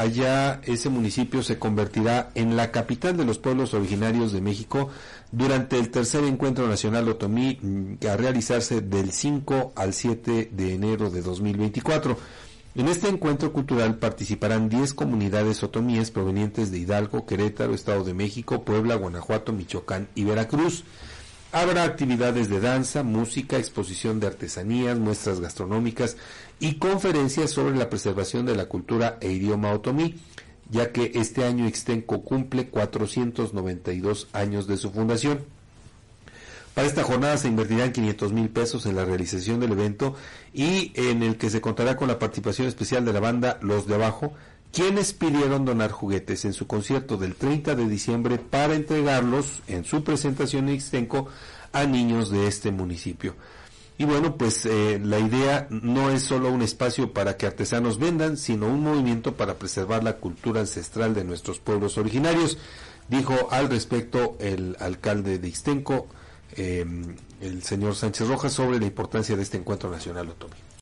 allá ese municipio se convertirá en la capital de los pueblos originarios de México durante el tercer encuentro nacional Otomí a realizarse del 5 al 7 de enero de 2024. En este encuentro cultural participarán 10 comunidades otomíes provenientes de Hidalgo, Querétaro, Estado de México, Puebla, Guanajuato, Michoacán y Veracruz. Habrá actividades de danza, música, exposición de artesanías, muestras gastronómicas y conferencias sobre la preservación de la cultura e idioma otomí, ya que este año Ixtenco cumple 492 años de su fundación. Para esta jornada se invertirán 500 mil pesos en la realización del evento y en el que se contará con la participación especial de la banda Los de Abajo, quienes pidieron donar juguetes en su concierto del 30 de diciembre para entregarlos en su presentación en Ixtenco a niños de este municipio. Y bueno, pues eh, la idea no es solo un espacio para que artesanos vendan, sino un movimiento para preservar la cultura ancestral de nuestros pueblos originarios, dijo al respecto el alcalde de Ixtenco, eh, el señor Sánchez Rojas, sobre la importancia de este encuentro nacional otomí.